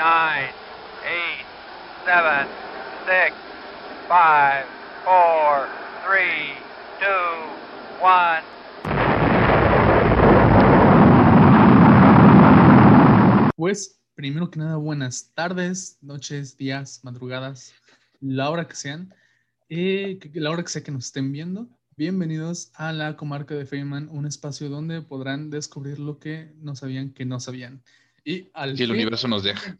nine, eight, seven, six, five, four, three, two, one. Pues, primero que nada, buenas tardes, noches, días, madrugadas, la hora que sean, eh, que- que la hora que sea que nos estén viendo. Bienvenidos a la comarca de Feynman, un espacio donde podrán descubrir lo que no sabían que no sabían. Y al Y el fin- universo nos deja.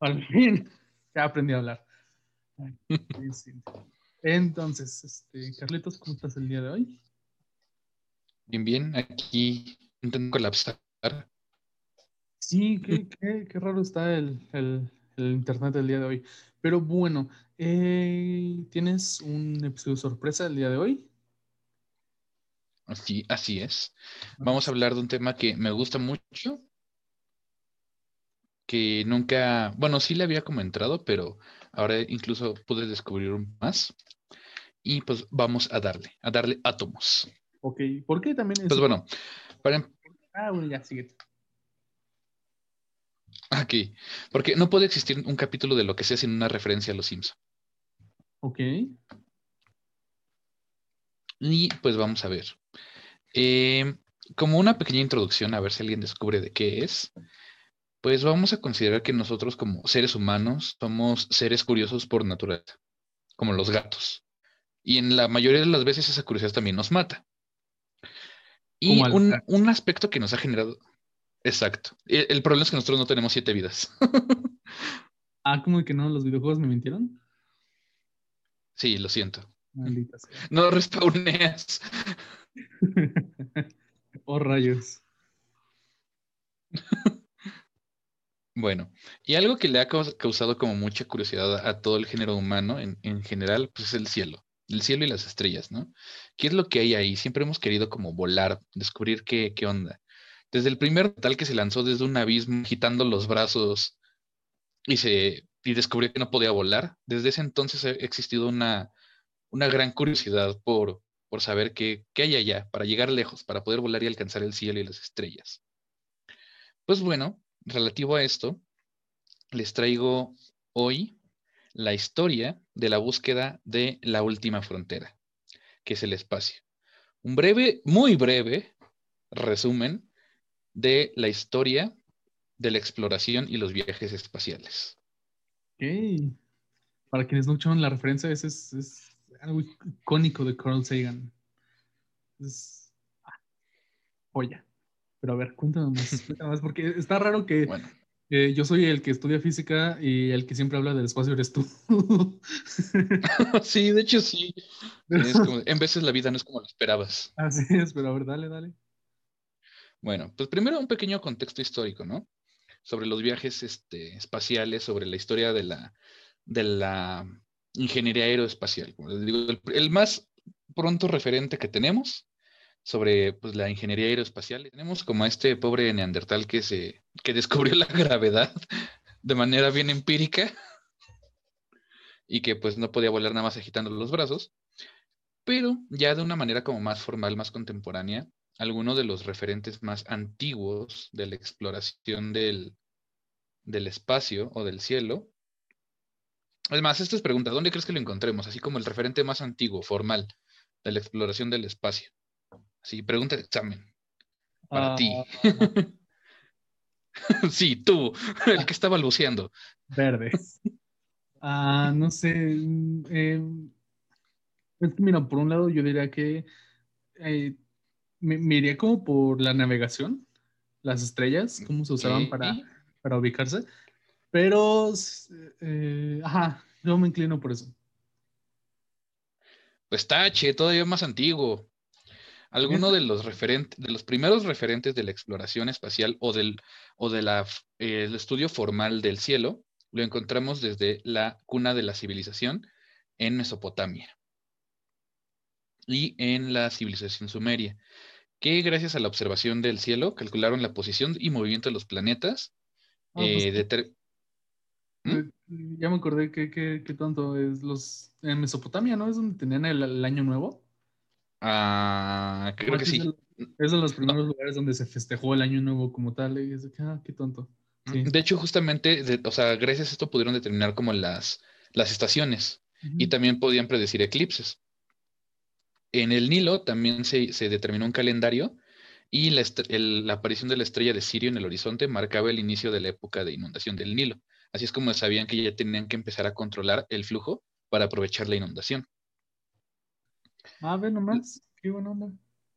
Al fin, ya aprendí a hablar. Sí, sí. Entonces, este, Carlitos, ¿cómo estás el día de hoy? Bien, bien, aquí intento colapsar. Sí, qué, qué- qué raro está el, el- el internet del día de hoy. Pero bueno, eh, ¿tienes un episodio sorpresa el día de hoy? Así, así es. Vamos a hablar de un tema que me gusta mucho, que nunca, bueno, sí le había comentado, pero ahora incluso pude descubrir más. Y pues vamos a darle, a darle átomos. Ok, ¿por qué también es? Pues bueno, para, em- Ah, bueno, ya, sigue. aquí, porque no puede existir un capítulo de lo que sea sin una referencia a los Simpson. Ok, Y pues vamos a ver. Eh, como una pequeña introducción, a ver si alguien descubre de qué es, pues vamos a considerar que nosotros como seres humanos somos seres curiosos por naturaleza, como los gatos. Y en la mayoría de las veces esa curiosidad también nos mata. Y un, un aspecto que nos ha generado... Exacto. El, el problema es que nosotros no tenemos siete vidas. ah, como que no, los videojuegos me mintieron. Sí, lo siento. Maldita sea. No respawneas. oh, rayos. Bueno, y algo que le ha caus- causado como mucha curiosidad a todo el género humano en, en general, pues es el cielo, el cielo y las estrellas, ¿no? ¿Qué es lo que hay ahí? Siempre hemos querido como volar, descubrir qué, qué onda. Desde el primer tal que se lanzó desde un abismo, agitando los brazos y se y descubrió que no podía volar, desde ese entonces ha existido una, una gran curiosidad por, por saber qué, qué hay allá, para llegar lejos, para poder volar y alcanzar el cielo y las estrellas. Pues bueno, relativo a esto, les traigo hoy la historia de la búsqueda de la última frontera, que es el espacio. Un breve, muy breve resumen de la historia de la exploración y los viajes espaciales. Ok. Para quienes no escucharon la referencia, ese es, algo icónico de Carl Sagan. Es joya. Pero a ver, cuéntame más, cuéntame más, porque está raro que Bueno, eh, yo soy el que estudia física y el que siempre habla del espacio eres tú. sí, de hecho sí. Es como- en veces la vida no es como lo esperabas. Así es, pero a ver, dale, dale. Bueno, pues primero un pequeño contexto histórico, ¿no? Sobre los viajes este, espaciales, sobre la historia de la, de la ingeniería aeroespacial. Como les digo, el, el más pronto referente que tenemos sobre pues, la ingeniería aeroespacial. Tenemos como a este pobre neandertal que, se, que descubrió la gravedad de manera bien empírica y que pues no podía volar nada más agitando los brazos. Pero ya de una manera como más formal, más contemporánea, algunos de los referentes más antiguos de la exploración del, del espacio o del cielo. Además, esta es pregunta, ¿dónde crees que lo encontremos? Así como el referente más antiguo, formal, de la exploración del espacio. Así, pregunta de examen. Para Ah, ti. sí, tú, el que está balbuceando. Verde. Ah, no sé. eh, es que mira, por un lado yo diría que eh, me, me iría como por la navegación, las estrellas, cómo se usaban para, para ubicarse. Pero, eh, ajá, yo me inclino por eso. Pues tache, todavía más antiguo. Alguno de los referentes, de los primeros referentes de la exploración espacial o del o de la, eh, el estudio formal del cielo, lo encontramos desde la cuna de la civilización en Mesopotamia y en la civilización sumeria, que gracias a la observación del cielo calcularon la posición y movimiento de los planetas. Ah, pues, eh, ¿Mm? eh, Ya me acordé que, que, que tonto es los en Mesopotamia, ¿no? Es donde tenían el, el año nuevo. Ah, creo que Es sí. de- Es de los primeros lugares donde se festejó el año nuevo como tal. Y es de que, ah, qué tonto. Sí. De hecho, justamente, de- o sea, gracias a esto pudieron determinar como las, las estaciones y también podían predecir eclipses. En el Nilo también se, se determinó un calendario y la, el- la aparición de la estrella de Sirio en el horizonte marcaba el inicio de la época de inundación del Nilo. Así es como sabían que ya tenían que empezar a controlar el flujo para aprovechar la inundación. Ah, ve nomás. Qué buena onda.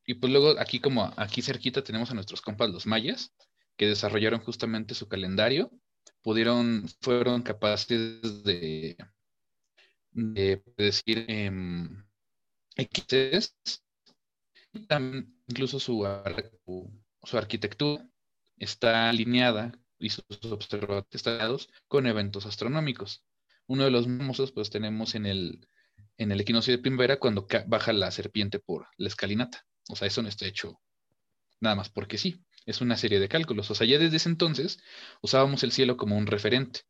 Y pues luego aquí como aquí cerquita tenemos a nuestros compas los mayas, que desarrollaron justamente su calendario, pudieron, fueron capaces de, de predecir em, eclipses, y también incluso su, su, arquitectura está alineada y sus observatorios están con eventos astronómicos. Uno de los famosos pues tenemos en el, en el equinoccio de primavera cuando baja la serpiente por la escalinata. O sea, eso no está hecho nada más porque sí. Es una serie de cálculos. O sea, ya desde ese entonces usábamos el cielo como un referente.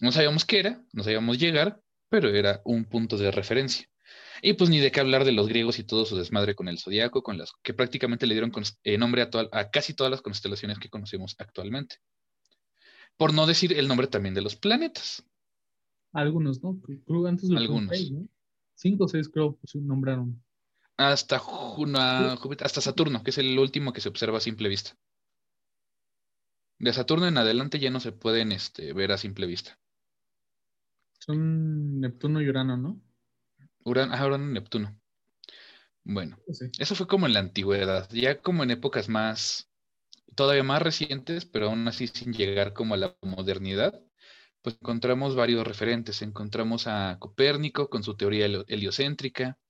No sabíamos qué era, no sabíamos llegar, pero era un punto de referencia. Y pues ni de qué hablar de los griegos y todo su desmadre con el zodiaco, con las que prácticamente le dieron eh, nombre a casi todas las constelaciones que conocemos actualmente. Por no decir el nombre también de los planetas. Algunos, ¿no? Creo antes lo Algunos. seis, ¿no? Cinco o seis creo que se nombraron. Hasta, Ju- a Júpiter- hasta Saturno, que es el último que se observa a simple vista. De Saturno en adelante ya no se pueden este, ver a simple vista. Son Neptuno y Urano, ¿no? Urano, ah, Urano y Neptuno. Bueno, Sí. eso fue como en la antigüedad, ya como en épocas más, todavía más recientes, pero aún así sin llegar como a la modernidad, pues encontramos varios referentes. Encontramos a Copérnico con su teoría helio- heliocéntrica,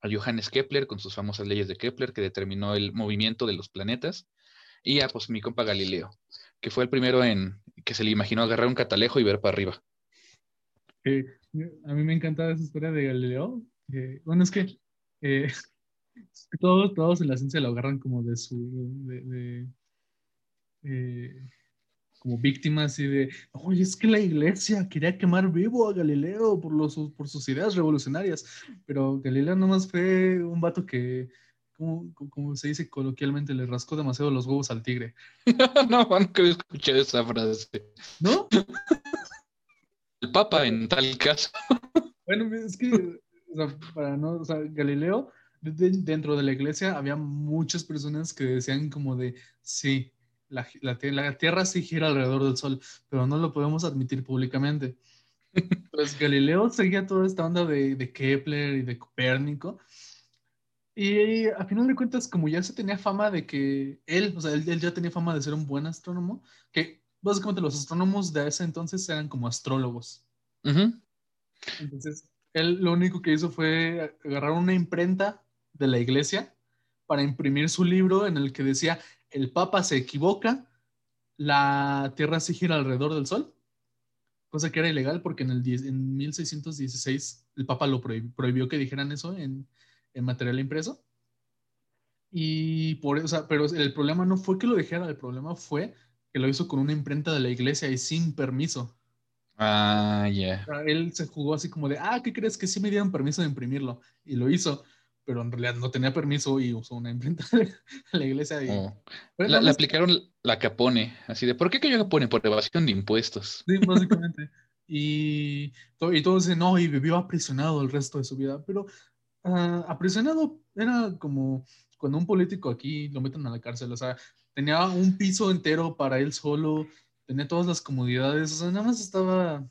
a Johannes Kepler con sus famosas leyes de Kepler que determinó el movimiento de los planetas, y a pues mi compa Galileo, que fue el primero en que se le imaginó agarrar un catalejo y ver para arriba. Que, a mí me encanta esa historia de Galileo. bueno, es que eh, todos, todos en la ciencia lo agarran como de su. de, eh, como víctimas y de, oye, es que la iglesia quería quemar vivo a Galileo por, los, por sus ideas revolucionarias, pero Galileo nomás fue un vato que, como, como se dice coloquialmente, le rascó demasiado los huevos al tigre, no, nunca escuchado esa frase. ¿no? El Papa en tal caso. Bueno, es que, o sea, para no, o sea, Galileo, de- de- dentro de la iglesia había muchas personas que decían como de, sí, la, la, la Tierra sí gira alrededor del Sol, pero no lo podemos admitir públicamente. Pues Galileo seguía toda esta onda de, de Kepler y de Copérnico. Y a final de cuentas, como ya se tenía fama de que él, o sea, él, él ya tenía fama de ser un buen astrónomo, que básicamente los astrónomos de ese entonces eran como astrólogos. Ujú. Entonces, él lo único que hizo fue agarrar una imprenta de la iglesia para imprimir su libro en el que decía, el Papa se equivoca, la Tierra se gira alrededor del Sol, cosa que era ilegal porque en, el, die- en 1616 el Papa lo prohib- prohibió que dijeran eso en, en material impreso. Y por eso, pero el problema no fue que lo dijera, el problema fue que lo hizo con una imprenta de la iglesia y sin permiso. Ah, ya. Sea, él se jugó así como de, ah, ¿qué crees? Que sí me dieron permiso de imprimirlo. Y lo hizo, pero en realidad no tenía permiso y usó una imprenta de la iglesia. Y, Oh. La, le aplicaron la Capone, así de, ¿por qué cayó Capone? Por evasión de impuestos. Sí, básicamente. Y, to- y todos dicen, no, y vivió aprisionado el resto de su vida. Pero ah, aprisionado era como cuando un político aquí lo meten a la cárcel. O sea, tenía un piso entero para él solo, tenía todas las comodidades. O sea, nada más estaba,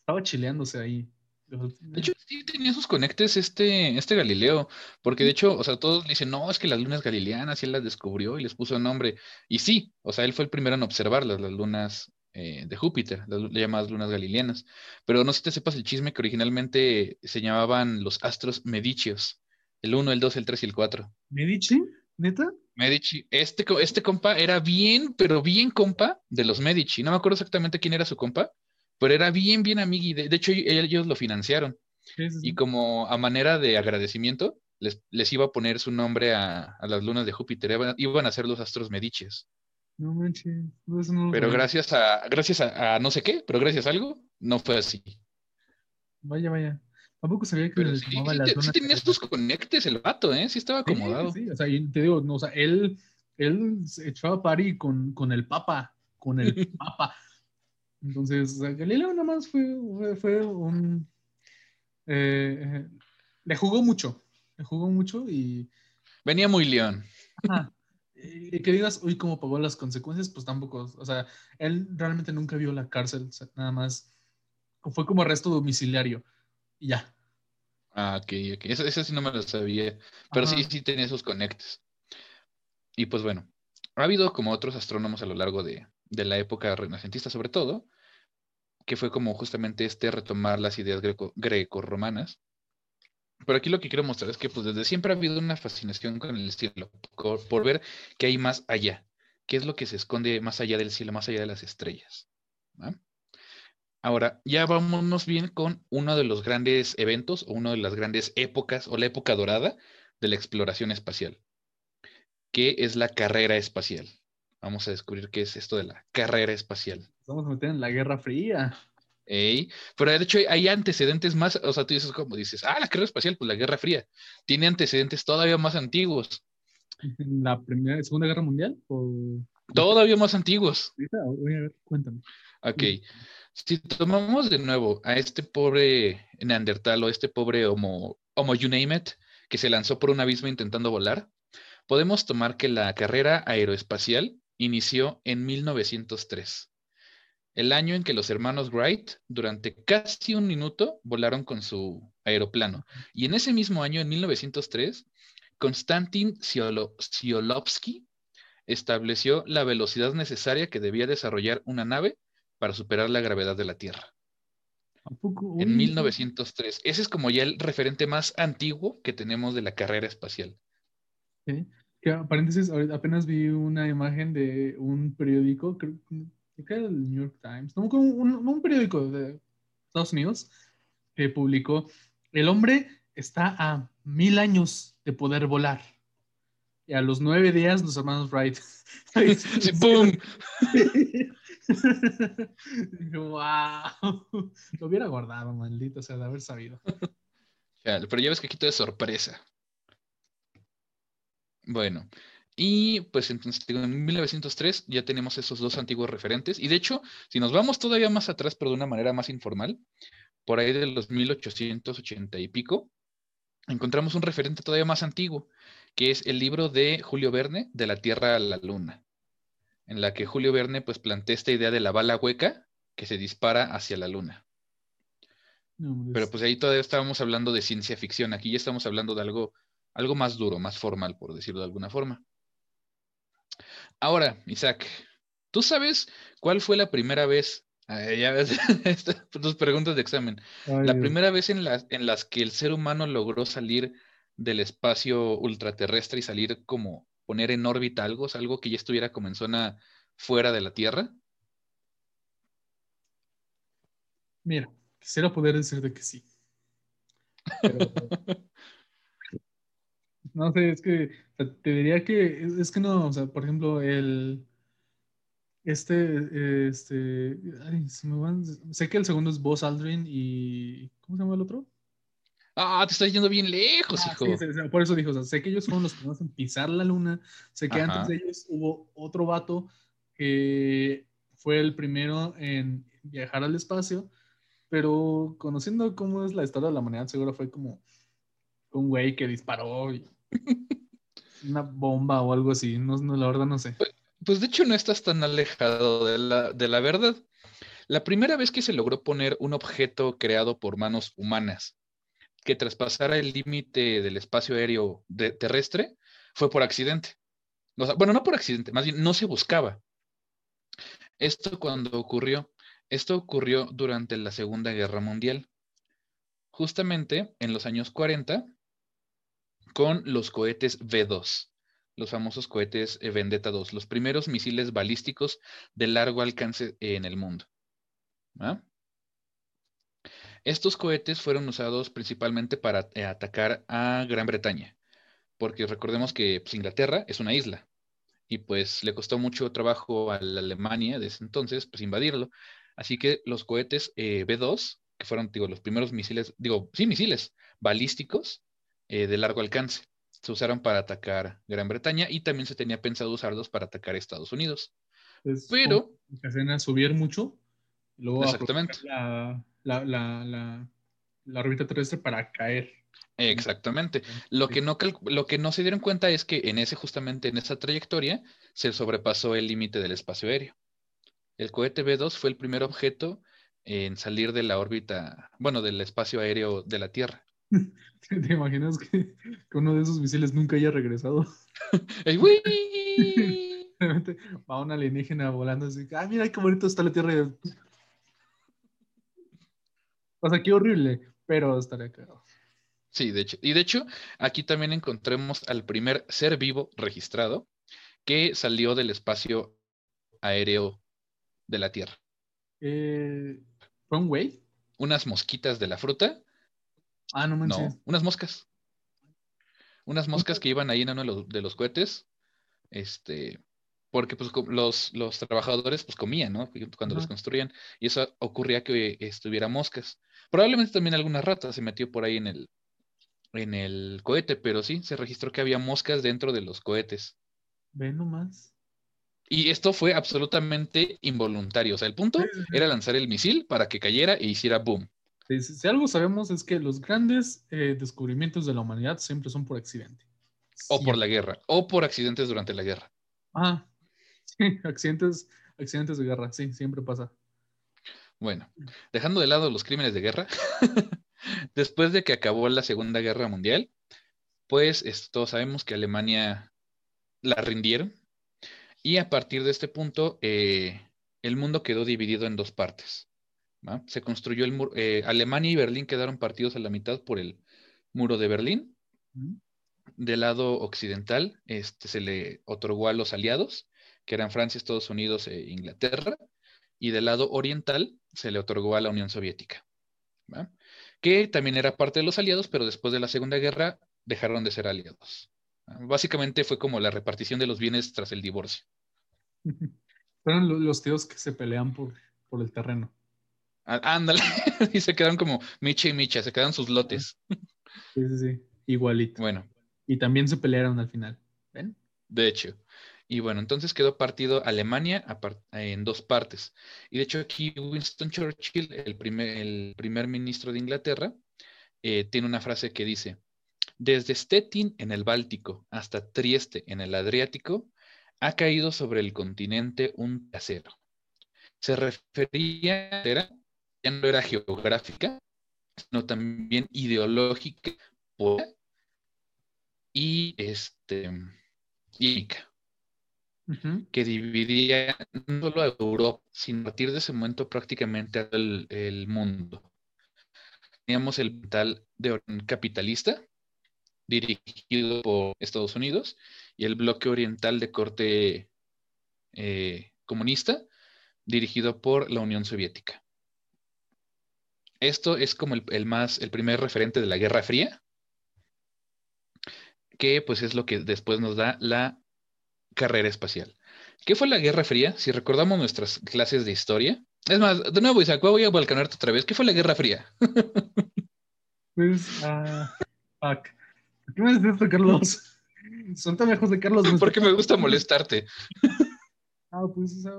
estaba chileándose ahí. De hecho, sí tenía sus conectes este, este Galileo, porque de hecho, o sea, todos le dicen, no, es que las lunas galileanas, y él las descubrió y les puso nombre. Y sí, o sea, él fue el primero en observarlas, las lunas eh, de Júpiter, las llamadas lunas galileanas. Pero no sé si te sepas el chisme que originalmente se llamaban los astros medicios, el 1, el 2, el 3 y el 4. ¿Medici? ¿Neta? Medici, este, este compa era bien, pero bien compa de los Medici. No me acuerdo exactamente quién era su compa, pero era bien, bien amigui. De, de hecho, ellos lo financiaron. Sí, sí, sí. Y como a manera de agradecimiento, les, les iba a poner su nombre a, a las lunas de Júpiter. Iban, iban a ser los astros mediches. No manches. no, eso no Pero gracias a, gracias a, a no sé qué, pero gracias a algo, no fue así. Vaya, vaya. Tampoco sabía que Pero le sí, las tenía sus conectes el vato, ¿eh? Sí estaba acomodado. Sí, o sea, te digo, no, o sea, él, él se echaba party con, con el Papa. con el Papa. Entonces, Galileo nada más fue, fue, un... Eh, le jugó mucho, le jugó mucho y... Venía muy león. Y que digas, uy, ¿cómo pagó las consecuencias? Pues tampoco, o sea, él realmente nunca vio la cárcel, nada más fue como arresto domiciliario y ya. Ah, ok, ok. Eso, sí no me lo sabía, pero sí, sí tenía esos conectes. Y pues bueno, ha habido como otros astrónomos a lo largo de, de la época renacentista sobre todo, que fue como justamente este retomar las ideas greco-romanas. Pero aquí lo que quiero mostrar es que pues desde siempre ha habido una fascinación con el cielo, por, ver qué hay más allá, qué es lo que se esconde más allá del cielo, más allá de las estrellas. Ahora, ya vámonos bien con uno de los grandes eventos o una de las grandes épocas o la época dorada de la exploración espacial, que es la carrera espacial. Vamos a descubrir qué es esto de la carrera espacial. Vamos a meter en la Guerra Fría. Pero de hecho hay antecedentes más, o sea, tú dices como dices, ah, la carrera espacial, pues la Guerra Fría. Tiene antecedentes todavía más antiguos. ¿La primera, segunda guerra mundial? Todavía más antiguos. Voy a ver, cuéntame. Ok. Si tomamos de nuevo a este pobre Neandertal o este pobre Homo, Homo you name it, que se lanzó por un abismo intentando volar, podemos tomar que la carrera aeroespacial inició en 1903, el año en que los hermanos Wright durante casi un minuto volaron con su aeroplano. Y en ese mismo año, en 1903, Konstantin Tsiolkovsky estableció la velocidad necesaria que debía desarrollar una nave para superar la gravedad de la Tierra. En 1903. Ese es como ya el referente más antiguo que tenemos de la carrera espacial. ¿Sí? Que, paréntesis, apenas vi una imagen de un periódico, creo, que era el New York Times, no, un, un periódico de Estados Unidos, que publicó, el hombre está a mil años de poder volar. Y a los nueve días los hermanos Wright. ¡Boom! wow. Lo hubiera guardado, maldito sea, de haber sabido. pero ya ves que aquí todo es sorpresa. Bueno, y pues entonces en 1903 ya tenemos esos dos antiguos referentes. Y de hecho, si nos vamos todavía más atrás, pero de una manera más informal, por ahí de los 1880 y pico, encontramos un referente todavía más antiguo, que es el libro de Julio Verne, De la Tierra a la Luna, en la que Julio Verne pues plantea esta idea de la bala hueca que se dispara hacia la Luna. Pues pero pues ahí todavía estábamos hablando de ciencia ficción, aquí ya estamos hablando de algo algo más duro, más formal, por decirlo de alguna forma. Ahora, Isaac, ¿tú sabes cuál fue la primera vez? ya ves, tus preguntas de examen. la primera vez en, en las que el ser humano logró salir del espacio ultraterrestre y salir como poner en órbita algo, algo que ya estuviera como en zona fuera de la Tierra. Mira, quisiera poder decirte que sí. Pero, No sé, es que te diría que es, que no, o sea, por ejemplo, el este, este, ay, se me van, sé que el segundo es Buzz Aldrin y ¿cómo se llama el otro? Ah, te estás yendo bien lejos, ah, hijo. Sí, por eso dijo, o sea, sé que ellos fueron los primeros en pisar la luna, sé que antes de ellos hubo otro vato que fue el primero en viajar al espacio, pero conociendo cómo es la historia de la humanidad, seguro fue como un güey que disparó y una bomba o algo así, no, la verdad no sé. Pues, pues, de hecho no estás tan alejado de la, de la verdad. La primera vez que se logró poner un objeto creado por manos humanas que traspasara el límite del espacio aéreo terrestre fue por accidente. bueno, no por accidente, más bien no se buscaba. Esto cuando ocurrió, esto ocurrió durante la Segunda Guerra Mundial. Justamente en los años 40, con los cohetes V2, los famosos cohetes eh, Vendetta 2, los primeros misiles balísticos de largo alcance en el mundo. Estos cohetes fueron usados principalmente para eh, atacar a Gran Bretaña, porque recordemos que pues, Inglaterra es una isla y pues le costó mucho trabajo a la Alemania desde entonces pues, invadirlo. Así que los cohetes eh, B2, que fueron digo, los primeros misiles, digo, sí, misiles balísticos, eh, de largo alcance. Se usaron para atacar Gran Bretaña y también se tenía pensado usarlos para atacar Estados Unidos. Es Pero, hacen a subir mucho. Luego Exactamente. La, la, la, la, la órbita terrestre para caer. exactamente. Lo que, no lo que no se dieron cuenta es que en ese, justamente en esa trayectoria, se sobrepasó el límite del espacio aéreo. El cohete B2 fue el primer objeto en salir de la órbita, bueno, del espacio aéreo de la Tierra. ¿Te imaginas que, que uno de esos misiles nunca haya regresado? ¡Ey, va un alienígena volando así. Ah, mira qué bonito está la Tierra. O sea, qué horrible, pero estaría cagado. Sí, de hecho. Y de hecho, aquí también encontremos al primer ser vivo registrado que salió del espacio aéreo de la Tierra. Eh, ¿Fue un güey? Unas mosquitas de la fruta Ah, no manches. No, unas moscas. Unas moscas que iban ahí en uno de los, de los cohetes. Este, porque pues los, los trabajadores pues comían, ¿no? Cuando los construían. Y eso ocurría que estuviera moscas. Probablemente también alguna rata se metió por ahí en el, en el cohete, pero sí, se registró que había moscas dentro de los cohetes. Ve nomás. Y esto fue absolutamente involuntario. O sea, el punto Sí, sí, sí. era lanzar el misil para que cayera e hiciera boom. Sí, Si, algo sabemos es que los grandes eh, descubrimientos de la humanidad siempre son por accidente. O por la guerra. O por accidentes durante la guerra. Ah, sí, accidentes, accidentes de guerra, sí, siempre pasa. Bueno, dejando de lado los crímenes de guerra, después de que acabó la Segunda Guerra Mundial, pues es- todos sabemos que Alemania la rindieron y a partir de este punto eh, el mundo quedó dividido en dos partes. ¿Va? Se construyó el muro, eh, Alemania y Berlín quedaron partidos a la mitad por el muro de Berlín. Del lado occidental este, se le otorgó a los aliados, que eran Francia, Estados Unidos e Inglaterra, y del lado oriental se le otorgó a la Unión Soviética, ¿va? que también era parte de los aliados, pero después de la Segunda Guerra dejaron de ser aliados. Básicamente fue como la repartición de los bienes tras el divorcio. Fueron lo- los tíos que se pelean por, por el terreno. Á- Ándale, y se quedaron como Micha y Micha, se quedaron sus lotes. Sí, sí, sí, igualito. Bueno, Y también se pelearon al final. ¿Ven? De hecho. Y bueno, entonces quedó partido Alemania en dos partes. Y de hecho aquí Winston Churchill, el primer, el primer ministro de Inglaterra, eh, tiene una frase que dice, desde Stettin en el Báltico hasta Trieste en el Adriático, ha caído sobre el continente un trasero. Se refería, ya no era geográfica, sino también ideológica y este y que dividía no solo a Europa, sino a partir de ese momento prácticamente el, el mundo. Teníamos el tal de origen capitalista, dirigido por Estados Unidos, y el bloque oriental de corte eh, comunista, dirigido por la Unión Soviética. Esto es como el, el más, el primer referente de la Guerra Fría, que pues es lo que después nos da la carrera espacial. ¿Qué fue la Guerra Fría? Si recordamos nuestras clases de historia. Es más, de nuevo, Isaac, voy a volcanarte otra vez. ¿Qué fue la Guerra Fría? Pues, ah, fuck. ¿Por qué me dices esto, Carlos? Son tan lejos de Carlos. Porque me gusta molestarte. Ah, pues, o sea,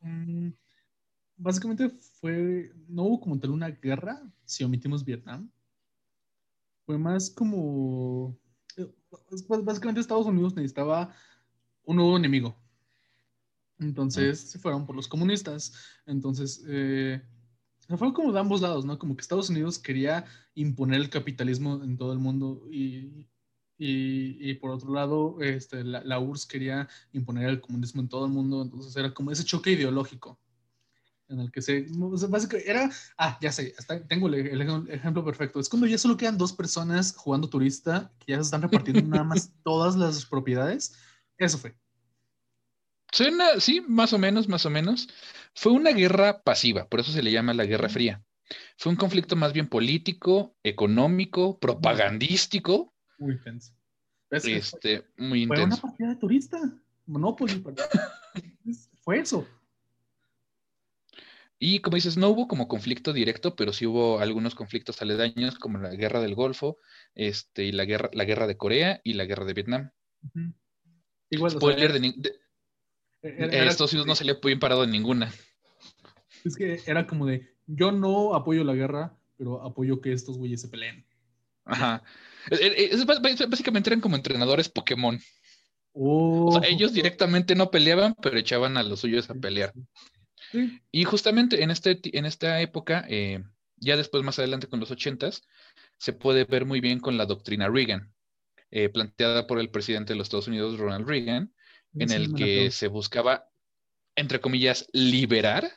mm, básicamente fue, no hubo como tal una guerra, si omitimos Vietnam. Fue más como, eh, bás- básicamente Estados Unidos necesitaba un nuevo enemigo. Entonces se fueron por los comunistas. Entonces, eh, fueron como de ambos lados, ¿no? Como que Estados Unidos quería imponer el capitalismo en todo el mundo y, y, y por otro lado, este, la, la URSS quería imponer el comunismo en todo el mundo. Entonces era como ese choque ideológico en el que se, o sea, básicamente era, ah, ya sé, hasta tengo el, el ej- ejemplo perfecto. Es cuando ya solo quedan dos personas jugando turista, que ya se están repartiendo nada más todas las propiedades. Eso fue. Suena, sí, más o menos, más o menos. Fue una guerra pasiva, por eso se le llama la Guerra Fría. Fue un conflicto más bien político, económico, propagandístico, Muy intenso. Este, muy fue una intenso. partida de turista. Monopoly. fue eso. Y como dices, no hubo como conflicto directo, pero sí hubo algunos conflictos aledaños, como la guerra del Golfo, este, y la guerra, la guerra de Corea y la guerra de Vietnam. Ujú. Igual, o sea, Spoiler de, de- Era- Eh, era Estados Unidos no de- salía bien parado en ninguna. Es que era como de, yo no apoyo la guerra, pero apoyo que estos güeyes se peleen. Ajá. Es- es- es- bás- básicamente eran como entrenadores Pokémon. O Oh, sea, ellos directamente no peleaban, pero echaban a los suyos a pelear. Sí. Y justamente en, este, en esta época, eh, ya después más adelante con los ochentas, se puede ver muy bien con la doctrina Reagan, eh, planteada por el presidente de los Estados Unidos, Ronald Reagan, en Sí, el que se buscaba, entre comillas, liberar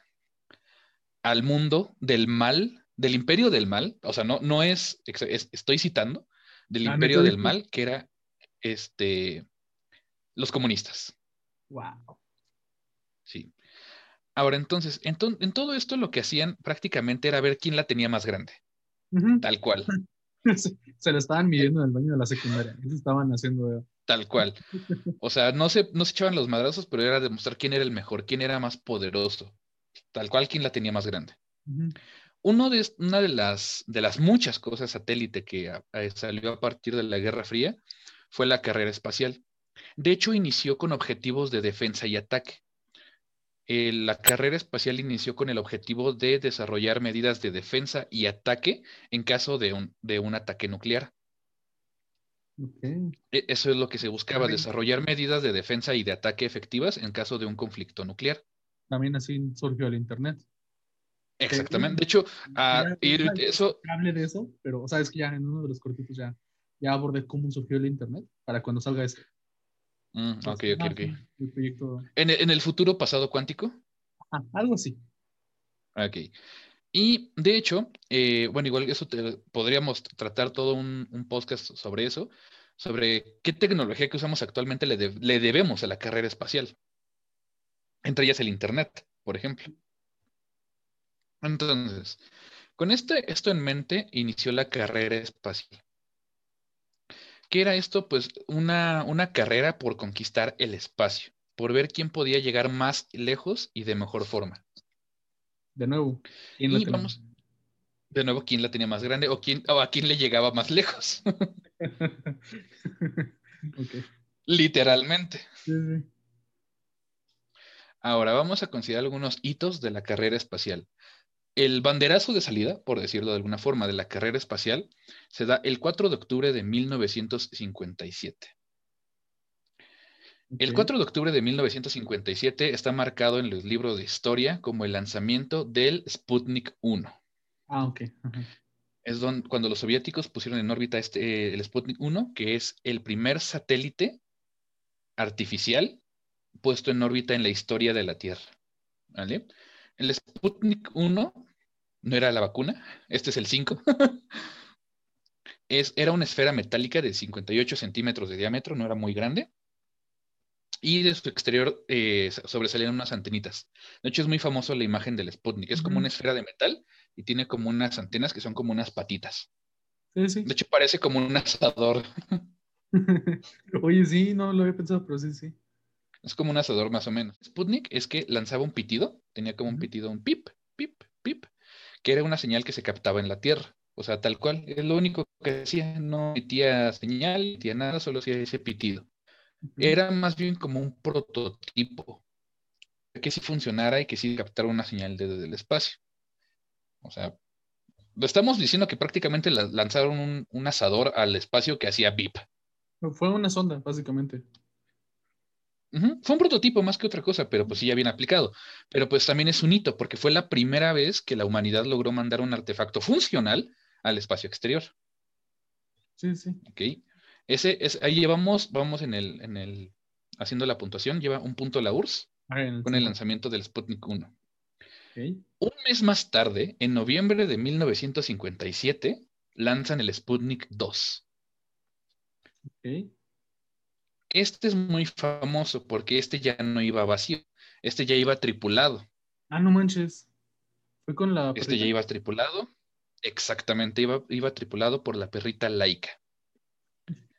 al mundo del mal, del imperio del mal, o sea, no, no es, estoy citando, del Ah, imperio ¿neta del mal, que era este, los comunistas. Wow. Sí. Ahora, entonces, en, to- en todo esto lo que hacían prácticamente era ver quién la tenía más grande, tal cual, se, se lo estaban midiendo en el baño de la secundaria. Eso estaban haciendo. tal cual. O sea, no se, no se echaban los madrazos, pero era demostrar quién era el mejor, quién era más poderoso, tal cual, quién la tenía más grande. Uno de, una de las, de las muchas cosas satélite que a- a- salió a partir de la Guerra Fría fue la carrera espacial. De hecho, inició con objetivos de defensa y ataque. Eh, la carrera espacial inició con el objetivo de desarrollar medidas de defensa y ataque en caso de un, de un ataque nuclear. Ok. E- Eso es lo que se buscaba, desarrollar medidas de defensa y de ataque efectivas en caso de un conflicto nuclear. También así surgió el Internet. Exactamente. De hecho, ah, y eso, hable de eso, pero sabes que ya en uno de los cortitos ya, ya abordé cómo surgió el Internet para cuando salga este. Mm, ok, ok, ok. sí, El proyecto. En el- en el futuro pasado cuántico. Ah, algo así. Ok. Y de hecho, eh, bueno, igual eso te- podríamos tratar todo un, un podcast sobre eso, sobre qué tecnología que usamos actualmente le, de- le debemos a la carrera espacial. Entre ellas el Internet, por ejemplo. Entonces, con este, esto en mente, inició la carrera espacial. ¿Qué era esto? Pues una, una carrera por conquistar el espacio, por ver quién podía llegar más lejos y de mejor forma. De nuevo. ¿quién la Y tenía? vamos, de nuevo, quién la tenía más grande o, quién, o a quién le llegaba más lejos, literalmente. Sí, sí. Ahora vamos a considerar algunos hitos de la carrera espacial. El banderazo de salida, por decirlo de alguna forma, de la carrera espacial se da el 4 de octubre de 1957. El Ok. 4 de octubre de 1957 está marcado en los libros de historia como el lanzamiento del Sputnik 1. Ah, ok. Es don- cuando los soviéticos pusieron en órbita este, el Sputnik 1, que es el primer satélite artificial puesto en órbita en la historia de la Tierra. ¿Vale? El Sputnik 1 no era la vacuna, este es el 5. es, era una esfera metálica de 58 centímetros de diámetro, no era muy grande. Y de su exterior eh, sobresalían unas antenitas. De hecho, es muy famoso la imagen del Sputnik. Es como una esfera de metal y tiene como unas antenas que son como unas patitas. Sí, sí. De hecho, parece como un asador. Oye, sí, no lo había pensado, pero sí, sí. Es como un asador más o menos. Sputnik es que lanzaba un pitido, tenía como un pitido, un pip, pip, pip, que era una señal que se captaba en la Tierra. O sea, tal cual, es lo único que hacía, no emitía señal, no emitía nada, solo hacía ese pitido. Era más bien como un prototipo que sí funcionara y que sí captara una señal desde el espacio. O sea, lo estamos diciendo que prácticamente la- lanzaron un, un asador al espacio que hacía bip. Fue una sonda, básicamente. Fue un prototipo más que otra cosa, pero pues sí ya bien aplicado. Pero pues también es un hito, porque fue la primera vez que la humanidad logró mandar un artefacto funcional al espacio exterior. Sí, sí. ¿Ok? Ese es, ahí llevamos, vamos en el, en el, haciendo la puntuación, lleva un punto la URSS Ah, con el lanzamiento del Sputnik 1. Ok. Un mes más tarde, en noviembre de 1957, lanzan el Sputnik 2. Ok. Este es muy famoso porque este ya no iba vacío, este ya iba tripulado. Ah, no manches. Fue con la. Este perrita? ya iba tripulado. Exactamente, iba, iba tripulado por la perrita Laika.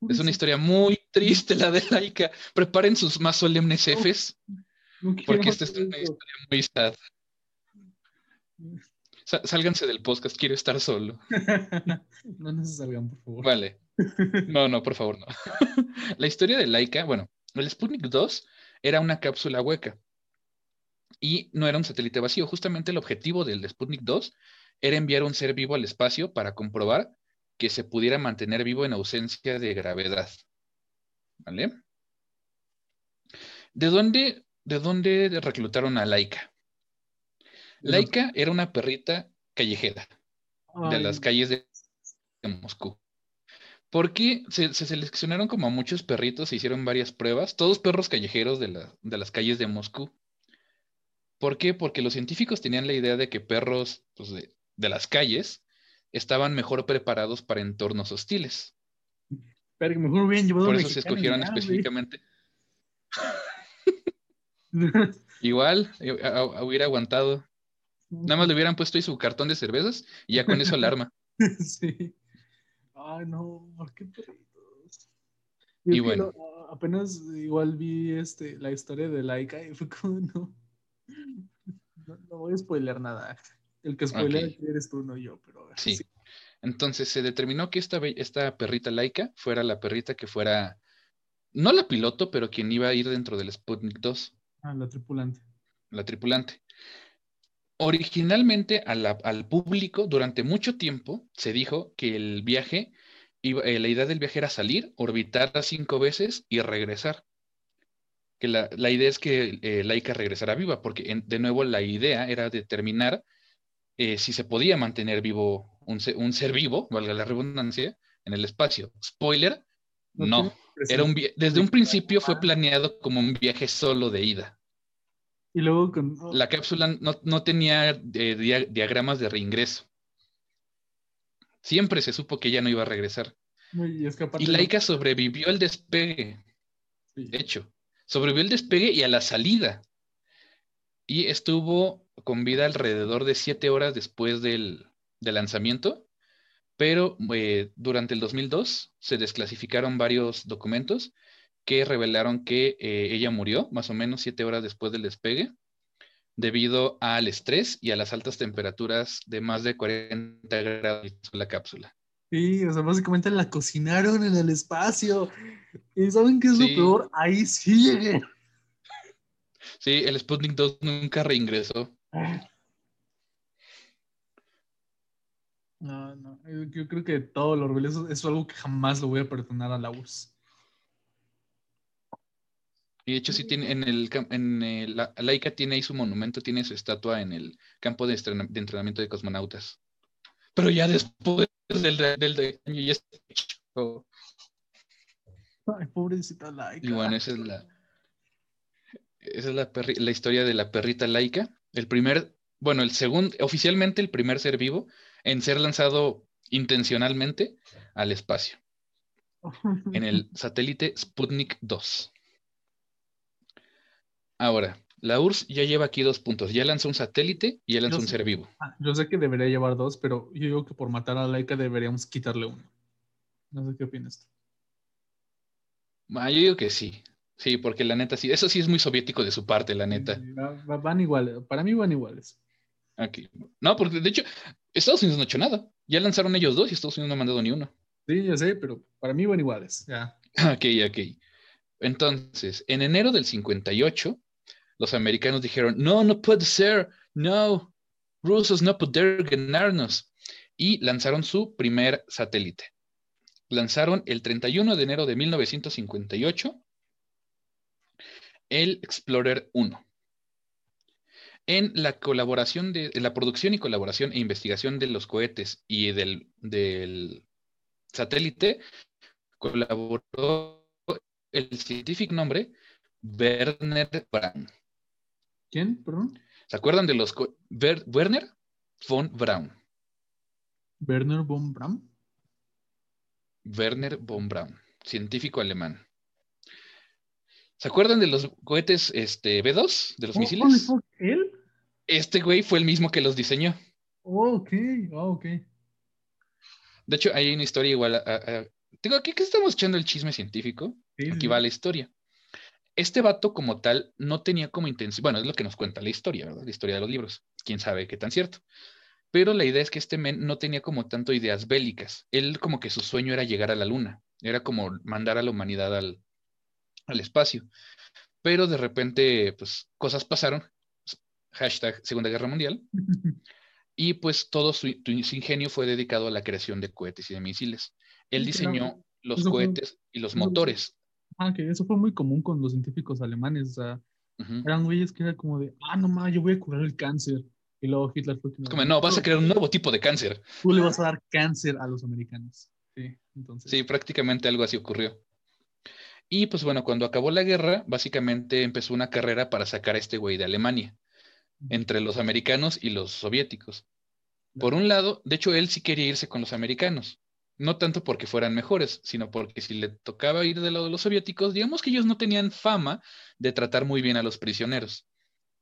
Es una historia muy triste la de Laika. Preparen sus más solemnes Fs, No quiero porque esta es una historia muy sad. Sa- Sálganse del podcast, quiero estar solo. no salgan, por favor. Vale. No, no, por favor, no. La historia de Laika, bueno, el Sputnik 2 era una cápsula hueca. Y no era un satélite vacío. Justamente el objetivo del Sputnik 2 era enviar un ser vivo al espacio para comprobar que se pudiera mantener vivo en ausencia de gravedad. ¿Vale? ¿De dónde, de dónde reclutaron a Laika? Laika era una perrita callejera de Ay, las calles de Moscú. Porque se, se seleccionaron como a muchos perritos, se hicieron varias pruebas, todos perros callejeros de, la- de las calles de Moscú. ¿Por qué? Porque los científicos tenían la idea de que perros pues, de, de las calles estaban mejor preparados para entornos hostiles. Pero que mejor hubieran llevado Por eso se escogieron específicamente. Igual, eh, a- a- hubiera aguantado. Nada más le hubieran puesto ahí su cartón de cervezas y ya con eso alarma. sí. Ay, no, ¿por qué perritos? Y bueno. lo- apenas igual vi este, la historia de Laika y fue como, no. No, no voy a spoiler nada. El que spoilea Ok. aquí eres tú, no yo, pero Sí. Entonces se determinó que esta, esta perrita laica fuera la perrita que fuera, no la piloto, pero quien iba a ir dentro del Sputnik 2, Ah, la tripulante. la tripulante. Originalmente la- al público, durante mucho tiempo, se dijo que el viaje, iba- eh, la idea del viaje era salir, orbitar cinco veces y regresar. Que la, la idea es que eh, Laika regresara viva, porque en- de nuevo la idea era determinar eh, si se podía mantener vivo un, se- un ser vivo, valga la redundancia, en el espacio. Spoiler, no. Era un desde un principio fue planeado como un viaje solo de ida. Y luego con. La cápsula no, no tenía eh, dia- diagramas de reingreso. Siempre se supo que ella no iba a regresar. y Laika sobrevivió al despegue, sí. de hecho. Sobrevivió al despegue y a la salida. Y estuvo con vida alrededor de siete horas después del, del lanzamiento. Pero eh, durante el 2002 se desclasificaron varios documentos que revelaron que eh, ella murió más o menos siete horas después del despegue debido al estrés y a las altas temperaturas de más de 40 grados en la cápsula. Sí, o sea, básicamente la cocinaron en el espacio. ¿Y saben qué es Sí. lo peor? Ahí sigue. Sí, el Sputnik 2 nunca reingresó. No, no. Yo creo que todo lo orgulloso es algo que jamás lo voy a perdonar a la URSS. Y de hecho sí tiene en el en el- la Laika tiene ahí su monumento, tiene su estatua en el campo de, estrena- de entrenamiento de cosmonautas. Pero ya después del, del daño ya está hecho. Ay, pobrecita Laika. Y bueno, esa es la esa es la, perri- la historia de la perrita Laika. El primer, bueno, el segundo, oficialmente el primer ser vivo en ser lanzado intencionalmente al espacio, en el satélite Sputnik 2. Ahora, la URSS ya lleva aquí dos puntos. Ya lanzó un satélite y ya lanzó Yo un sé. ser vivo. Ah, yo sé que debería llevar dos, pero yo digo que por matar a Laika deberíamos quitarle uno. No sé qué opinas tú. Ah, yo digo que sí. Sí, porque la neta sí. Eso sí es muy soviético de su parte, la neta. Van iguales. Para mí van iguales. Aquí. No, porque de hecho, Estados Unidos no ha hecho nada. Ya lanzaron ellos dos y Estados Unidos no ha mandado ni uno. Sí, ya sé, pero para mí van iguales. Ya. Ok, ok. Entonces, en enero del 58, los americanos dijeron, no, no puede ser, no, rusos no poder ganarnos. Y lanzaron su primer satélite. Lanzaron el 31 de enero de 1958 el Explorer 1. En la colaboración de, la producción y colaboración e investigación de los cohetes y del, del satélite, colaboró el científico nombre Werner Braun. ¿Quién? Perdón. ¿Se acuerdan de los Wer- Werner von Braun? Werner von Braun. Werner von Braun, científico alemán. ¿Se acuerdan de los cohetes este, B2, de los Oh, misiles? ¿Él? Este güey fue el mismo que los diseñó. Oh, ok, oh, ok. De hecho, hay una historia igual a... a- a- Digo, aquí que estamos echando el chisme científico. Sí, Aquí sí. va la historia. Este vato como tal no tenía como intención, bueno, es lo que nos cuenta la historia, ¿verdad? La historia de los libros. Quién sabe qué tan cierto. Pero la idea es que este men no tenía como tanto ideas bélicas. Él como que su sueño era llegar a la luna. Era como mandar a la humanidad al, al espacio. Pero de repente, pues cosas pasaron, hashtag Segunda Guerra Mundial, y pues todo su, su ingenio fue dedicado a la creación de cohetes y de misiles. Él diseñó los cohetes y los motores. Ah, que eso fue muy común con los científicos alemanes. O sea, Ujú. eran güeyes que era como de, ah, no más, yo voy a curar el cáncer. Y luego Hitler fue como, como, no, vas a crear un nuevo tipo de cáncer. Tú le vas a dar cáncer a los americanos. Sí, entonces. Sí, prácticamente algo así ocurrió. Y pues bueno, cuando acabó la guerra, básicamente empezó una carrera para sacar a este güey de Alemania, entre los americanos y los soviéticos. Por un lado, de hecho, él sí quería irse con los americanos, no tanto porque fueran mejores, sino porque si le tocaba ir del lado de los soviéticos, digamos que ellos no tenían fama de tratar muy bien a los prisioneros.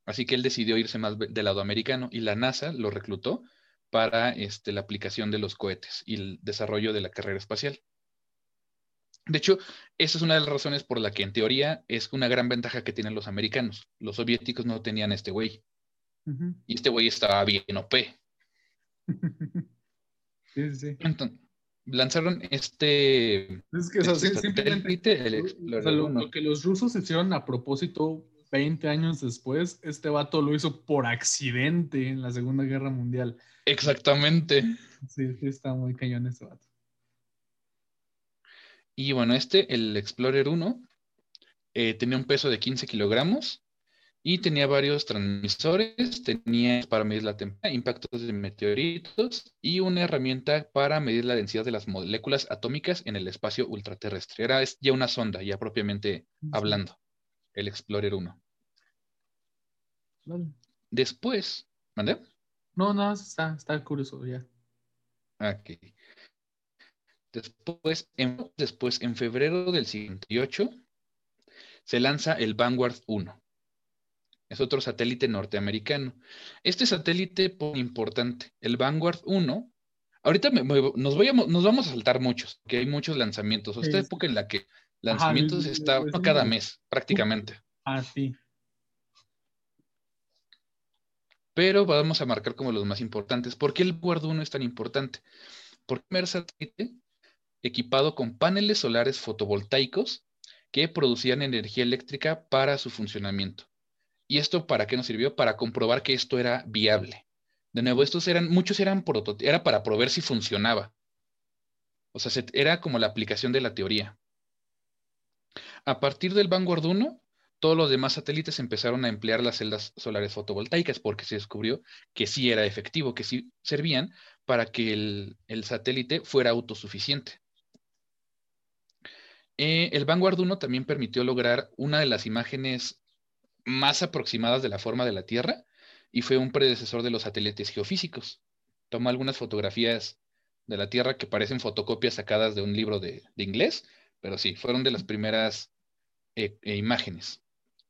Así que él decidió irse más del lado americano y la NASA lo reclutó para este, la aplicación de los cohetes y el desarrollo de la carrera espacial. De hecho, esa es una de las razones por la que en teoría es una gran ventaja que tienen los americanos. Los soviéticos no tenían este güey y este güey estaba bien OP. sí, sí, sí. Entonces, lanzaron este, Es que, o sea, sí, este simplemente el o sea, lo, 1. lo que los rusos hicieron a propósito 20 años después, este vato lo hizo por accidente en la Segunda Guerra Mundial. Exactamente. Sí, sí, está muy cañón ese vato. Y bueno, este, el Explorer 1, eh, tenía un peso de 15 kilogramos y tenía varios transmisores, tenía para medir la temperatura, impactos de meteoritos y una herramienta para medir la densidad de las moléculas atómicas en el espacio ultraterrestre. Era es ya una sonda, ya propiamente hablando, el Explorer 1. Vale. Después, ¿mandé? No, no, está, está curioso ya. Ok. Después en, después, en febrero del 58, se lanza el Vanguard 1. Es otro satélite norteamericano. Este satélite pues, importante, el Vanguard 1, ahorita me- me- nos, voy a mo- nos vamos a saltar muchos, que hay muchos lanzamientos. Esta sí. época en la que lanzamientos el- está el- cada mes, prácticamente. Ah, sí. pero vamos a marcar como los más importantes. ¿Por qué el Vanguard 1 es tan importante? Porque el primer satélite equipado con paneles solares fotovoltaicos que producían energía eléctrica para su funcionamiento. ¿Y esto para qué nos sirvió? Para comprobar que esto era viable. De nuevo, estos eran, muchos eran prototipos, era para probar si funcionaba. O sea, se- era como la aplicación de la teoría. A partir del Vanguard 1, todos los demás satélites empezaron a emplear las celdas solares fotovoltaicas porque se descubrió que sí era efectivo, que sí servían para que el, el satélite fuera autosuficiente. Eh, el Vanguard 1 también permitió lograr una de las imágenes más aproximadas de la forma de la Tierra y fue un predecesor de los satélites geofísicos. Tomó algunas fotografías de la Tierra que parecen fotocopias sacadas de un libro de, inglés, pero sí, fueron de las primeras eh, eh, imágenes.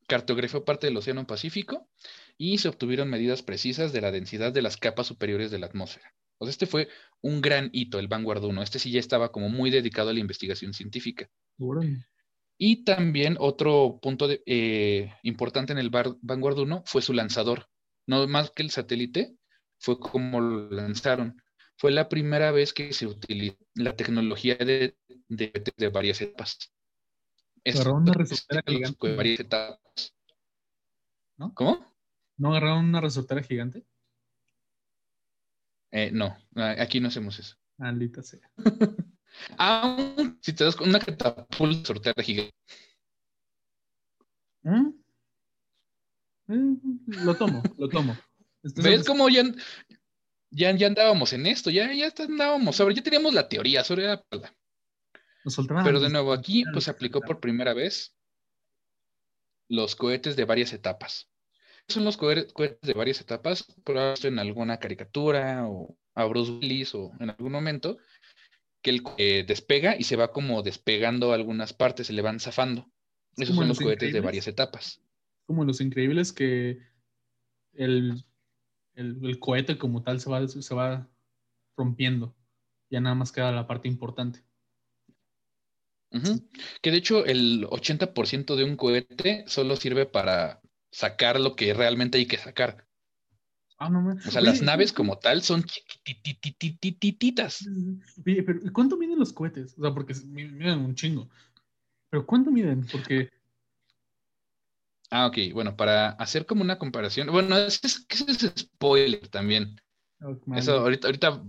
Cartografió parte del Océano Pacífico y se obtuvieron medidas precisas de la densidad de las capas superiores de la atmósfera. O este fue un gran hito, el Vanguard 1. Este sí ya estaba como muy dedicado a la investigación científica. Y también otro punto de- eh, importante en el Bar- Vanguard 1 fue su lanzador. No más que el satélite, fue como lo lanzaron. Fue la primera vez que se utilizó la tecnología de, de, de varias etapas. Agarraron una es resortera gigante. varias etapas. ¿No? ¿Cómo? ¿No agarraron una resortera gigante? Eh, no, aquí no hacemos eso. Maldita sea. Aún si te das con una catapulta sortera gigante. ¿Mm? Eh, lo tomo, lo tomo. Estoy ¿Ves cómo ya, ya, ya andábamos en esto? Ya, ya andábamos sobre, ya teníamos la teoría sobre la soltaban Pero de nuevo, aquí pues se aplicó por primera vez los cohetes de varias etapas. ¿Qué Son los cohe- cohetes de varias etapas, probablemente en alguna caricatura o a Bruce Willis o en algún momento, que el co- eh, despega y se va como despegando algunas partes, se le van zafando. Es Esos son los Los cohetes de varias etapas. como los increíbles que el, el, el cohete como tal se va, se va rompiendo. Ya nada más queda la parte importante. Que de hecho el 80% de un cohete solo sirve para sacar lo que realmente hay que sacar. Ah, no O sea, Oye, las naves ¿y- como tal son chiquitititititas. Oye, pero ¿y ¿cuánto miden los cohetes? O sea, porque mi- miden un chingo. Pero ¿cuánto miden? Porque Ah, ok. Bueno, para hacer como una comparación. Bueno, ese es, ese es spoiler también. Oh, Eso ahorita, ahorita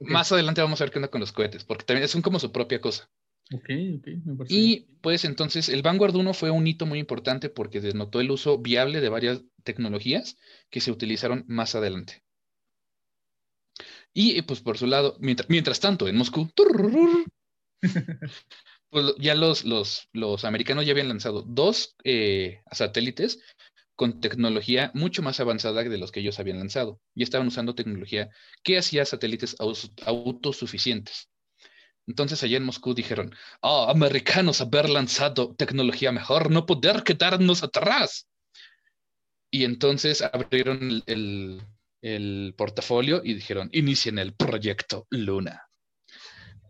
más adelante vamos a ver qué onda con los cohetes, porque también son como su propia cosa. Ok, ok, me parece. Y pues entonces el Vanguard 1 fue un hito muy importante porque denotó el uso viable de varias tecnologías que se utilizaron más adelante. Y pues por su lado, mientras, mientras tanto en Moscú, pues ya los, los, los americanos ya habían lanzado dos eh, satélites con tecnología mucho más avanzada de los que ellos habían lanzado. Y estaban usando tecnología que hacía satélites autosuficientes. Entonces allá en Moscú dijeron, oh, americanos haber lanzado tecnología mejor, no poder quedarnos atrás. Y entonces abrieron el, el- el portafolio y dijeron, inicien el proyecto Luna.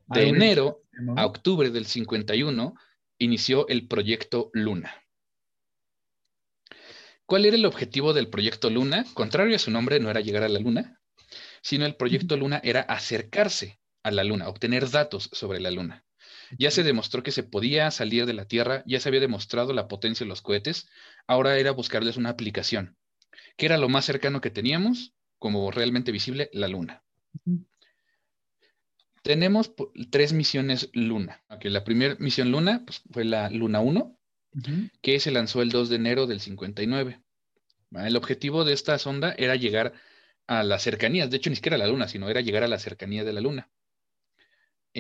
De enero ¿no? a octubre del 51 inició el proyecto Luna. ¿Cuál era el objetivo del proyecto Luna? Contrario a su nombre, no era llegar a la Luna, sino el proyecto Luna era acercarse a la Luna, obtener datos sobre la Luna. Ya se demostró que se podía salir de la Tierra, ya se había demostrado la potencia de los cohetes, ahora era buscarles una aplicación, que era lo más cercano que teníamos, como realmente visible, la Luna. Tenemos tres misiones Luna. Ok, la primera misión Luna pues, fue la Luna 1, Ujú. que se lanzó el 2 de enero del 59. ¿va? El objetivo de esta sonda era llegar a las cercanías, de hecho ni siquiera a la Luna, sino era llegar a la cercanía de la Luna.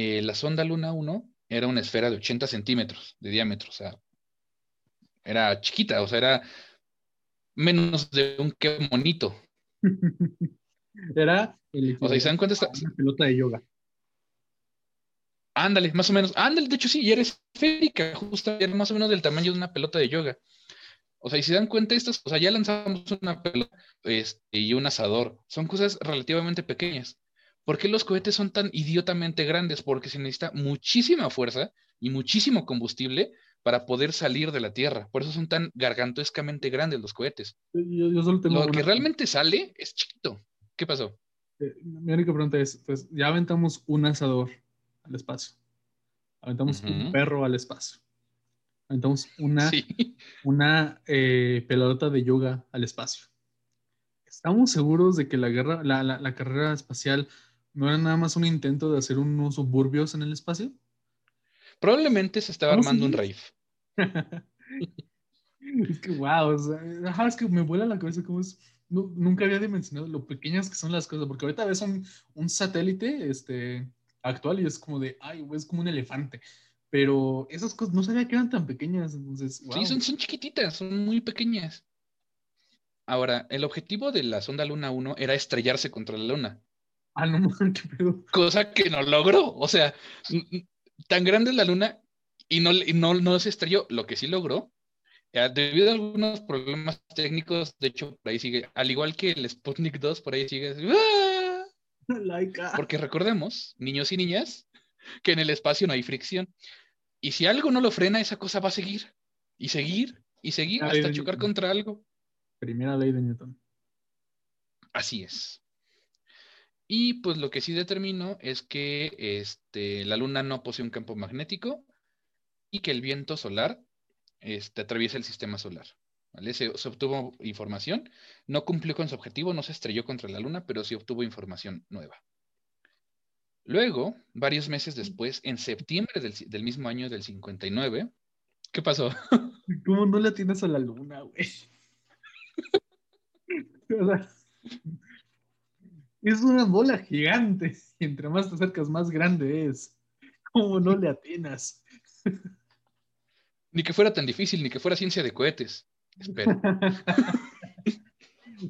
Eh, la sonda Luna 1 era una esfera de 80 centímetros de diámetro, o sea, era chiquita, o sea, era menos de un que monito. Era el O sea, ¿y se dan cuenta? Esta- una pelota de yoga. Ándale, más o menos. Ándale, de hecho sí, y era esférica, justo, era más o menos del tamaño de una pelota de yoga. O sea, y si se dan cuenta, estas, o sea, ya lanzamos una pelota este, y un asador. Son cosas relativamente pequeñas. ¿Por qué los cohetes son tan idiotamente grandes? Porque se necesita muchísima fuerza y muchísimo combustible para poder salir de la Tierra. Por eso son tan gargantuescamente grandes los cohetes. Yo, yo solo tengo Lo que realmente sale es chiquito. ¿Qué pasó? eh, Mi única pregunta es, pues, ya aventamos un asador al espacio. Aventamos un perro al espacio. Aventamos una, Sí. una eh, pelota de yoga al espacio. ¿Estamos seguros de que la, guerra, la, la- la carrera espacial no era nada más un intento de hacer unos suburbios en el espacio? Probablemente se estaba ¿Estamos armando un rave. Es que, wow, o sea, ajá, es que me vuela la cabeza cómo es. nu- nunca había dimensionado lo pequeñas que son las cosas, porque ahorita ves un, un satélite este, actual y es como de, ay, güey, es como un elefante. Pero esas cosas no sabía que eran tan pequeñas, entonces, wow. Sí, son, son chiquititas, son muy pequeñas. Ahora, el objetivo de la sonda Luna 1 era estrellarse contra la Luna, Ah, no, pedo. cosa que no logró. O sea, tan grande es la Luna y no, y no, no se estrelló. Lo que sí logró, eh, debido a algunos problemas técnicos, de hecho, por ahí sigue, al igual que el Sputnik 2, por ahí sigue. así, ¡ah! Laika. Porque recordemos, niños y niñas, que en el espacio no hay fricción. Y si algo no lo frena, esa cosa va a seguir y seguir y seguir hasta chocar contra algo. Primera ley de Newton. Así es. Y pues lo que sí determinó es que este, la Luna no posee un campo magnético y que el viento solar este, atraviesa el sistema solar. ¿vale? Se, se obtuvo información, no cumplió con su objetivo, no se estrelló contra la Luna, pero sí obtuvo información nueva. Luego, varios meses después, en septiembre del, del mismo año del 59, ¿qué pasó? ¿Cómo no le atiendes a la luna, güey? Es una bola gigante. Y entre más te acercas, más grande es. ¿Cómo no le atinas? Ni que fuera tan difícil, ni que fuera ciencia de cohetes. Espera.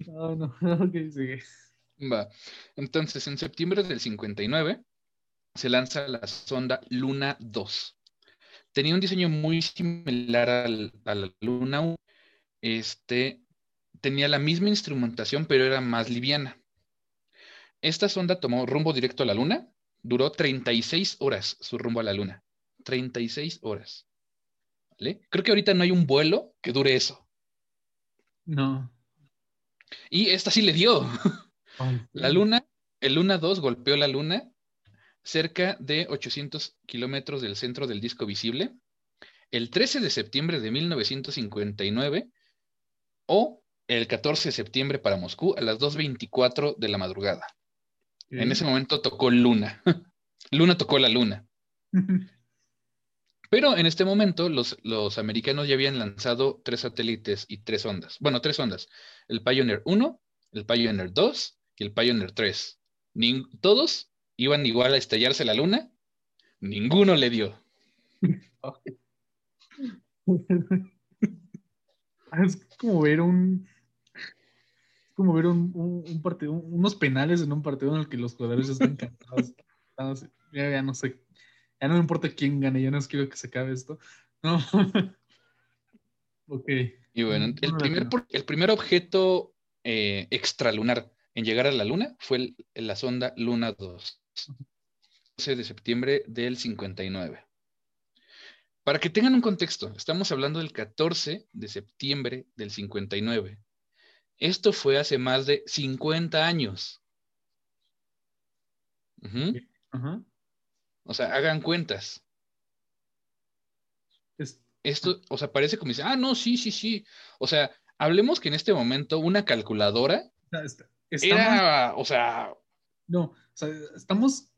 No, no, ok, sigue. Va. Entonces, en septiembre del 59 se lanza la sonda Luna 2. Tenía un diseño muy similar al, a la Luna 1. Este, tenía la misma instrumentación, pero era más liviana. Esta sonda tomó rumbo directo a la Luna. Duró 36 horas su rumbo a la Luna. 36 horas. ¿Vale? Creo que ahorita no hay un vuelo que dure eso. No. Y esta sí le dio. La Luna, el Luna 2 golpeó la Luna cerca de 800 kilómetros del centro del disco visible. El 13 de septiembre de 1959 o el 14 de septiembre para Moscú a las 2.24 de la madrugada. En ese momento tocó Luna. Luna tocó la Luna. Pero en este momento los, los, americanos ya habían lanzado tres satélites y tres ondas. Bueno, tres ondas. El Pioneer 1, el Pioneer 2 y el Pioneer 3. todos iban igual a estallarse la luna. Ninguno le dio. es como ver un... como ver un, partido, unos penales en un partido en el que los jugadores están cansados. ya no sé ya no me importa quién gane, ya no quiero que se acabe esto. No. ok. Y bueno, el primer, el primer objeto eh, extralunar en llegar a la Luna fue la sonda Luna 2, 12 de septiembre del 59. Para que tengan un contexto, estamos hablando del 14 de septiembre del 59. Esto fue hace más de 50 años. O sea, hagan cuentas. Esto, o sea, parece como dice, ah, no, sí, sí, sí. O sea, hablemos que en este momento una calculadora era, o sea... No, o sea, estamos...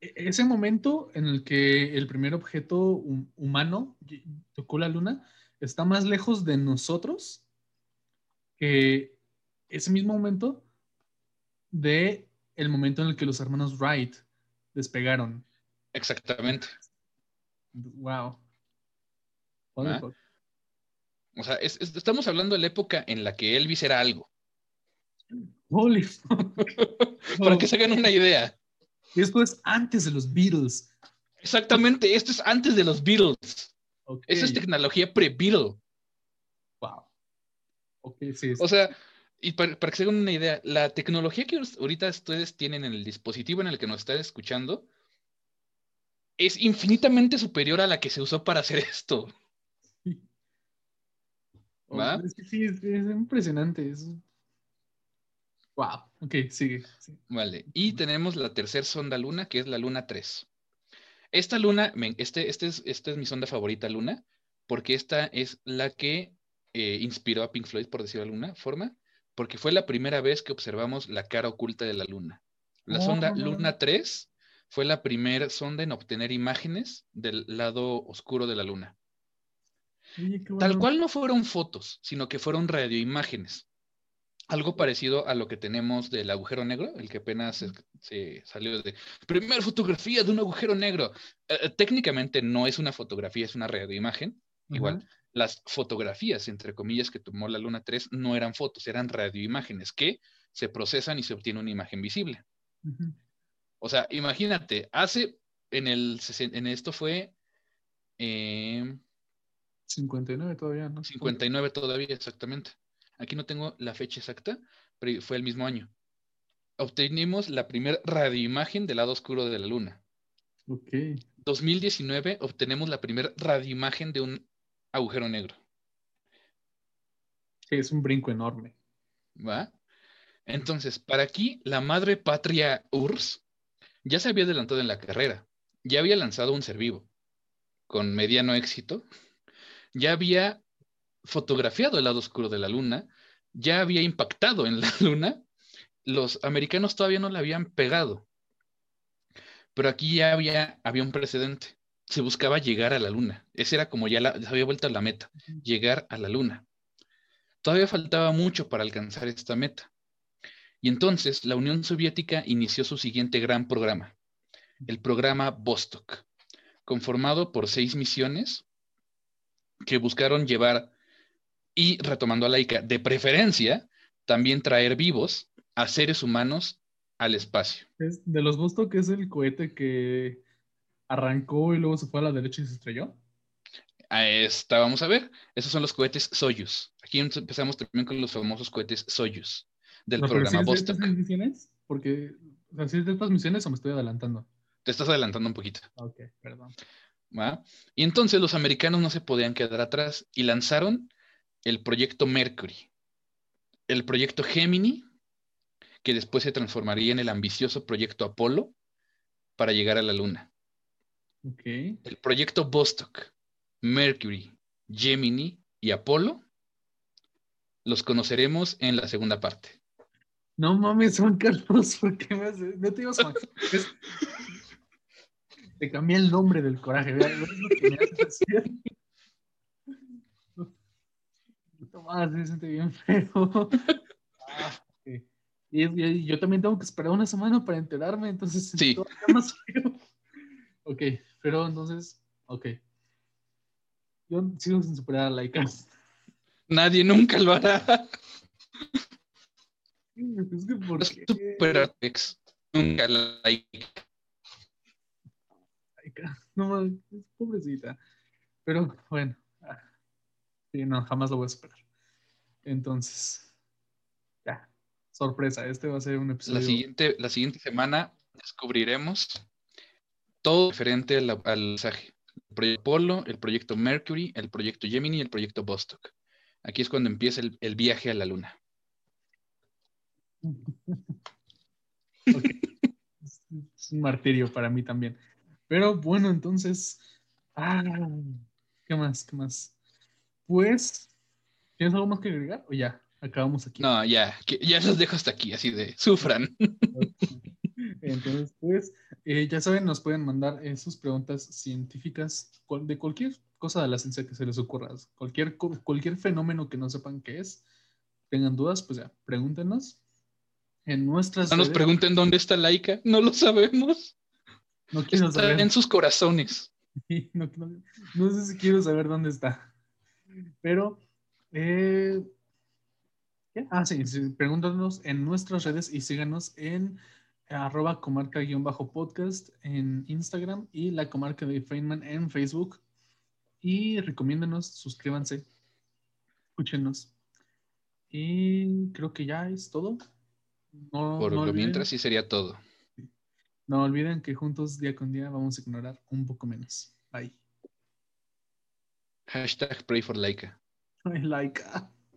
E, ese momento en el que el primer objeto humano tocó la luna está más lejos de nosotros que ese mismo momento de el momento en el que los hermanos Wright despegaron. Exactamente. Wow. ¿Ah? O sea, estamos hablando de la época en la que Elvis era algo. Holy Para que se hagan una idea. Esto es antes de los Beatles. Exactamente, esto es antes de los Beatles. Esa es tecnología pre-Beatle. Wow. Ok, sí. O sea, y para, que se hagan una idea, la tecnología que ahorita ustedes tienen en el dispositivo en el que nos están escuchando es infinitamente superior a la que se usó para hacer esto. ¿Va? sí, es, impresionante. Wow, ok, sigue. Vale, y tenemos la tercera sonda luna, que es la luna 3. Esta luna, este, este es, esta es mi sonda favorita luna, porque esta es la que eh, inspiró a Pink Floyd, por decirlo de alguna forma porque fue la primera vez que observamos la cara oculta de la Luna. La sonda oh. Luna 3 fue la primera sonda en obtener imágenes del lado oscuro de la Luna. Tal cual no fueron fotos, sino que fueron radioimágenes. Algo parecido a lo que tenemos del agujero negro, el que apenas se, salió de primera fotografía de un agujero negro. Eh, eh, técnicamente no es una fotografía, es una radioimagen. Igual, las fotografías, entre comillas, que tomó la Luna 3 no eran fotos, eran radioimágenes que se procesan y se obtiene una imagen visible. O sea, imagínate, hace en el en esto fue 59 eh, todavía, ¿no? 59 todavía, exactamente. Aquí no tengo la fecha exacta, pero fue el mismo año. Obtenimos la primera radioimagen del lado oscuro de la Luna. Ok. 2019 obtenemos la primera radioimagen de un agujero negro. Es un brinco enorme. ¿Va? Entonces, para aquí, la madre patria URSS ya se había adelantado en la carrera. Ya había lanzado un ser vivo con mediano éxito. Ya había fotografiado el lado oscuro de la luna. Ya había impactado en la luna. Los americanos todavía no la habían pegado. Pero aquí ya había, había un precedente se buscaba llegar a la luna. Esa era como ya la, había vuelto a la meta, llegar a la luna. Todavía faltaba mucho para alcanzar esta meta. Y entonces la Unión Soviética inició su siguiente gran programa, el programa Vostok, conformado por seis misiones que buscaron llevar y, retomando a laica, de preferencia, también traer vivos a seres humanos al espacio. de los Vostok es el cohete que arrancó y luego se fue a la derecha y se estrelló. Ahí está, vamos a ver. Esos son los cohetes Soyuz. Aquí empezamos también con los famosos cohetes Soyuz del programa Vostok. ¿De misiones? Porque, o de estas misiones o me estoy adelantando? Te estás adelantando un poquito. Ok, perdón. Y entonces los americanos no se podían quedar atrás y lanzaron el proyecto Mercury, el proyecto Gemini, que después se transformaría en el ambicioso proyecto Apolo para llegar a la Luna. El proyecto Vostok, Mercury, Gemini y Apolo los conoceremos en la segunda parte. No mames, Juan Carlos, ¿por qué me haces? No te digas Juan. Es- Te cambié el nombre del coraje, vea, es lo que me haces madre, se siente bien feo. Ah, ok. Y, y yo también tengo que esperar una semana para enterarme, entonces es Sí. más feo. Ok, pero entonces, ok. Yo sigo sin superar a Laika. Nadie nunca lo hará. Es que por qué? super. Nunca la Laika. No es pobrecita. Pero bueno. ah, Sí, no, jamás lo voy a superar. Entonces, ya. Sorpresa, este va a ser un episodio. La siguiente, la siguiente semana descubriremos todo referente al, al mensaje. El proyecto Apollo, el proyecto Mercury, el proyecto Gemini y el proyecto Vostok. Aquí es cuando empieza el, el viaje a la luna. Es un martirio para mí también. Pero bueno, entonces. Ah, ¿Qué más? ¿Qué más? Pues. ¿Tienes algo más que agregar? O ya, acabamos aquí. No, ya, que- ya los dejo hasta aquí, así de sufran. Entonces, pues, eh, ya saben, nos pueden mandar eh, sus preguntas científicas de cualquier cosa de la ciencia que se les ocurra. Cualquier, cualquier fenómeno que no sepan qué es, tengan dudas, pues ya, pregúntenos. En nuestras No nos pregunten dónde está Laika, no lo sabemos. No quiero Está saber. en sus corazones. Sí, no, no- no sé si quiero saber dónde está. Pero, eh, ah, sí, sí, pregúntanos en nuestras redes y síganos en arroba comarca-podcast en Instagram y la comarca de Feynman en Facebook. Y recomiéndenos, suscríbanse, escúchenos. Y creo que ya es todo. No, Por no lo olviden- mientras sí sería todo. no olviden que juntos día con día vamos a ignorar un poco menos. Bye. Hashtag pray for Laika. Like.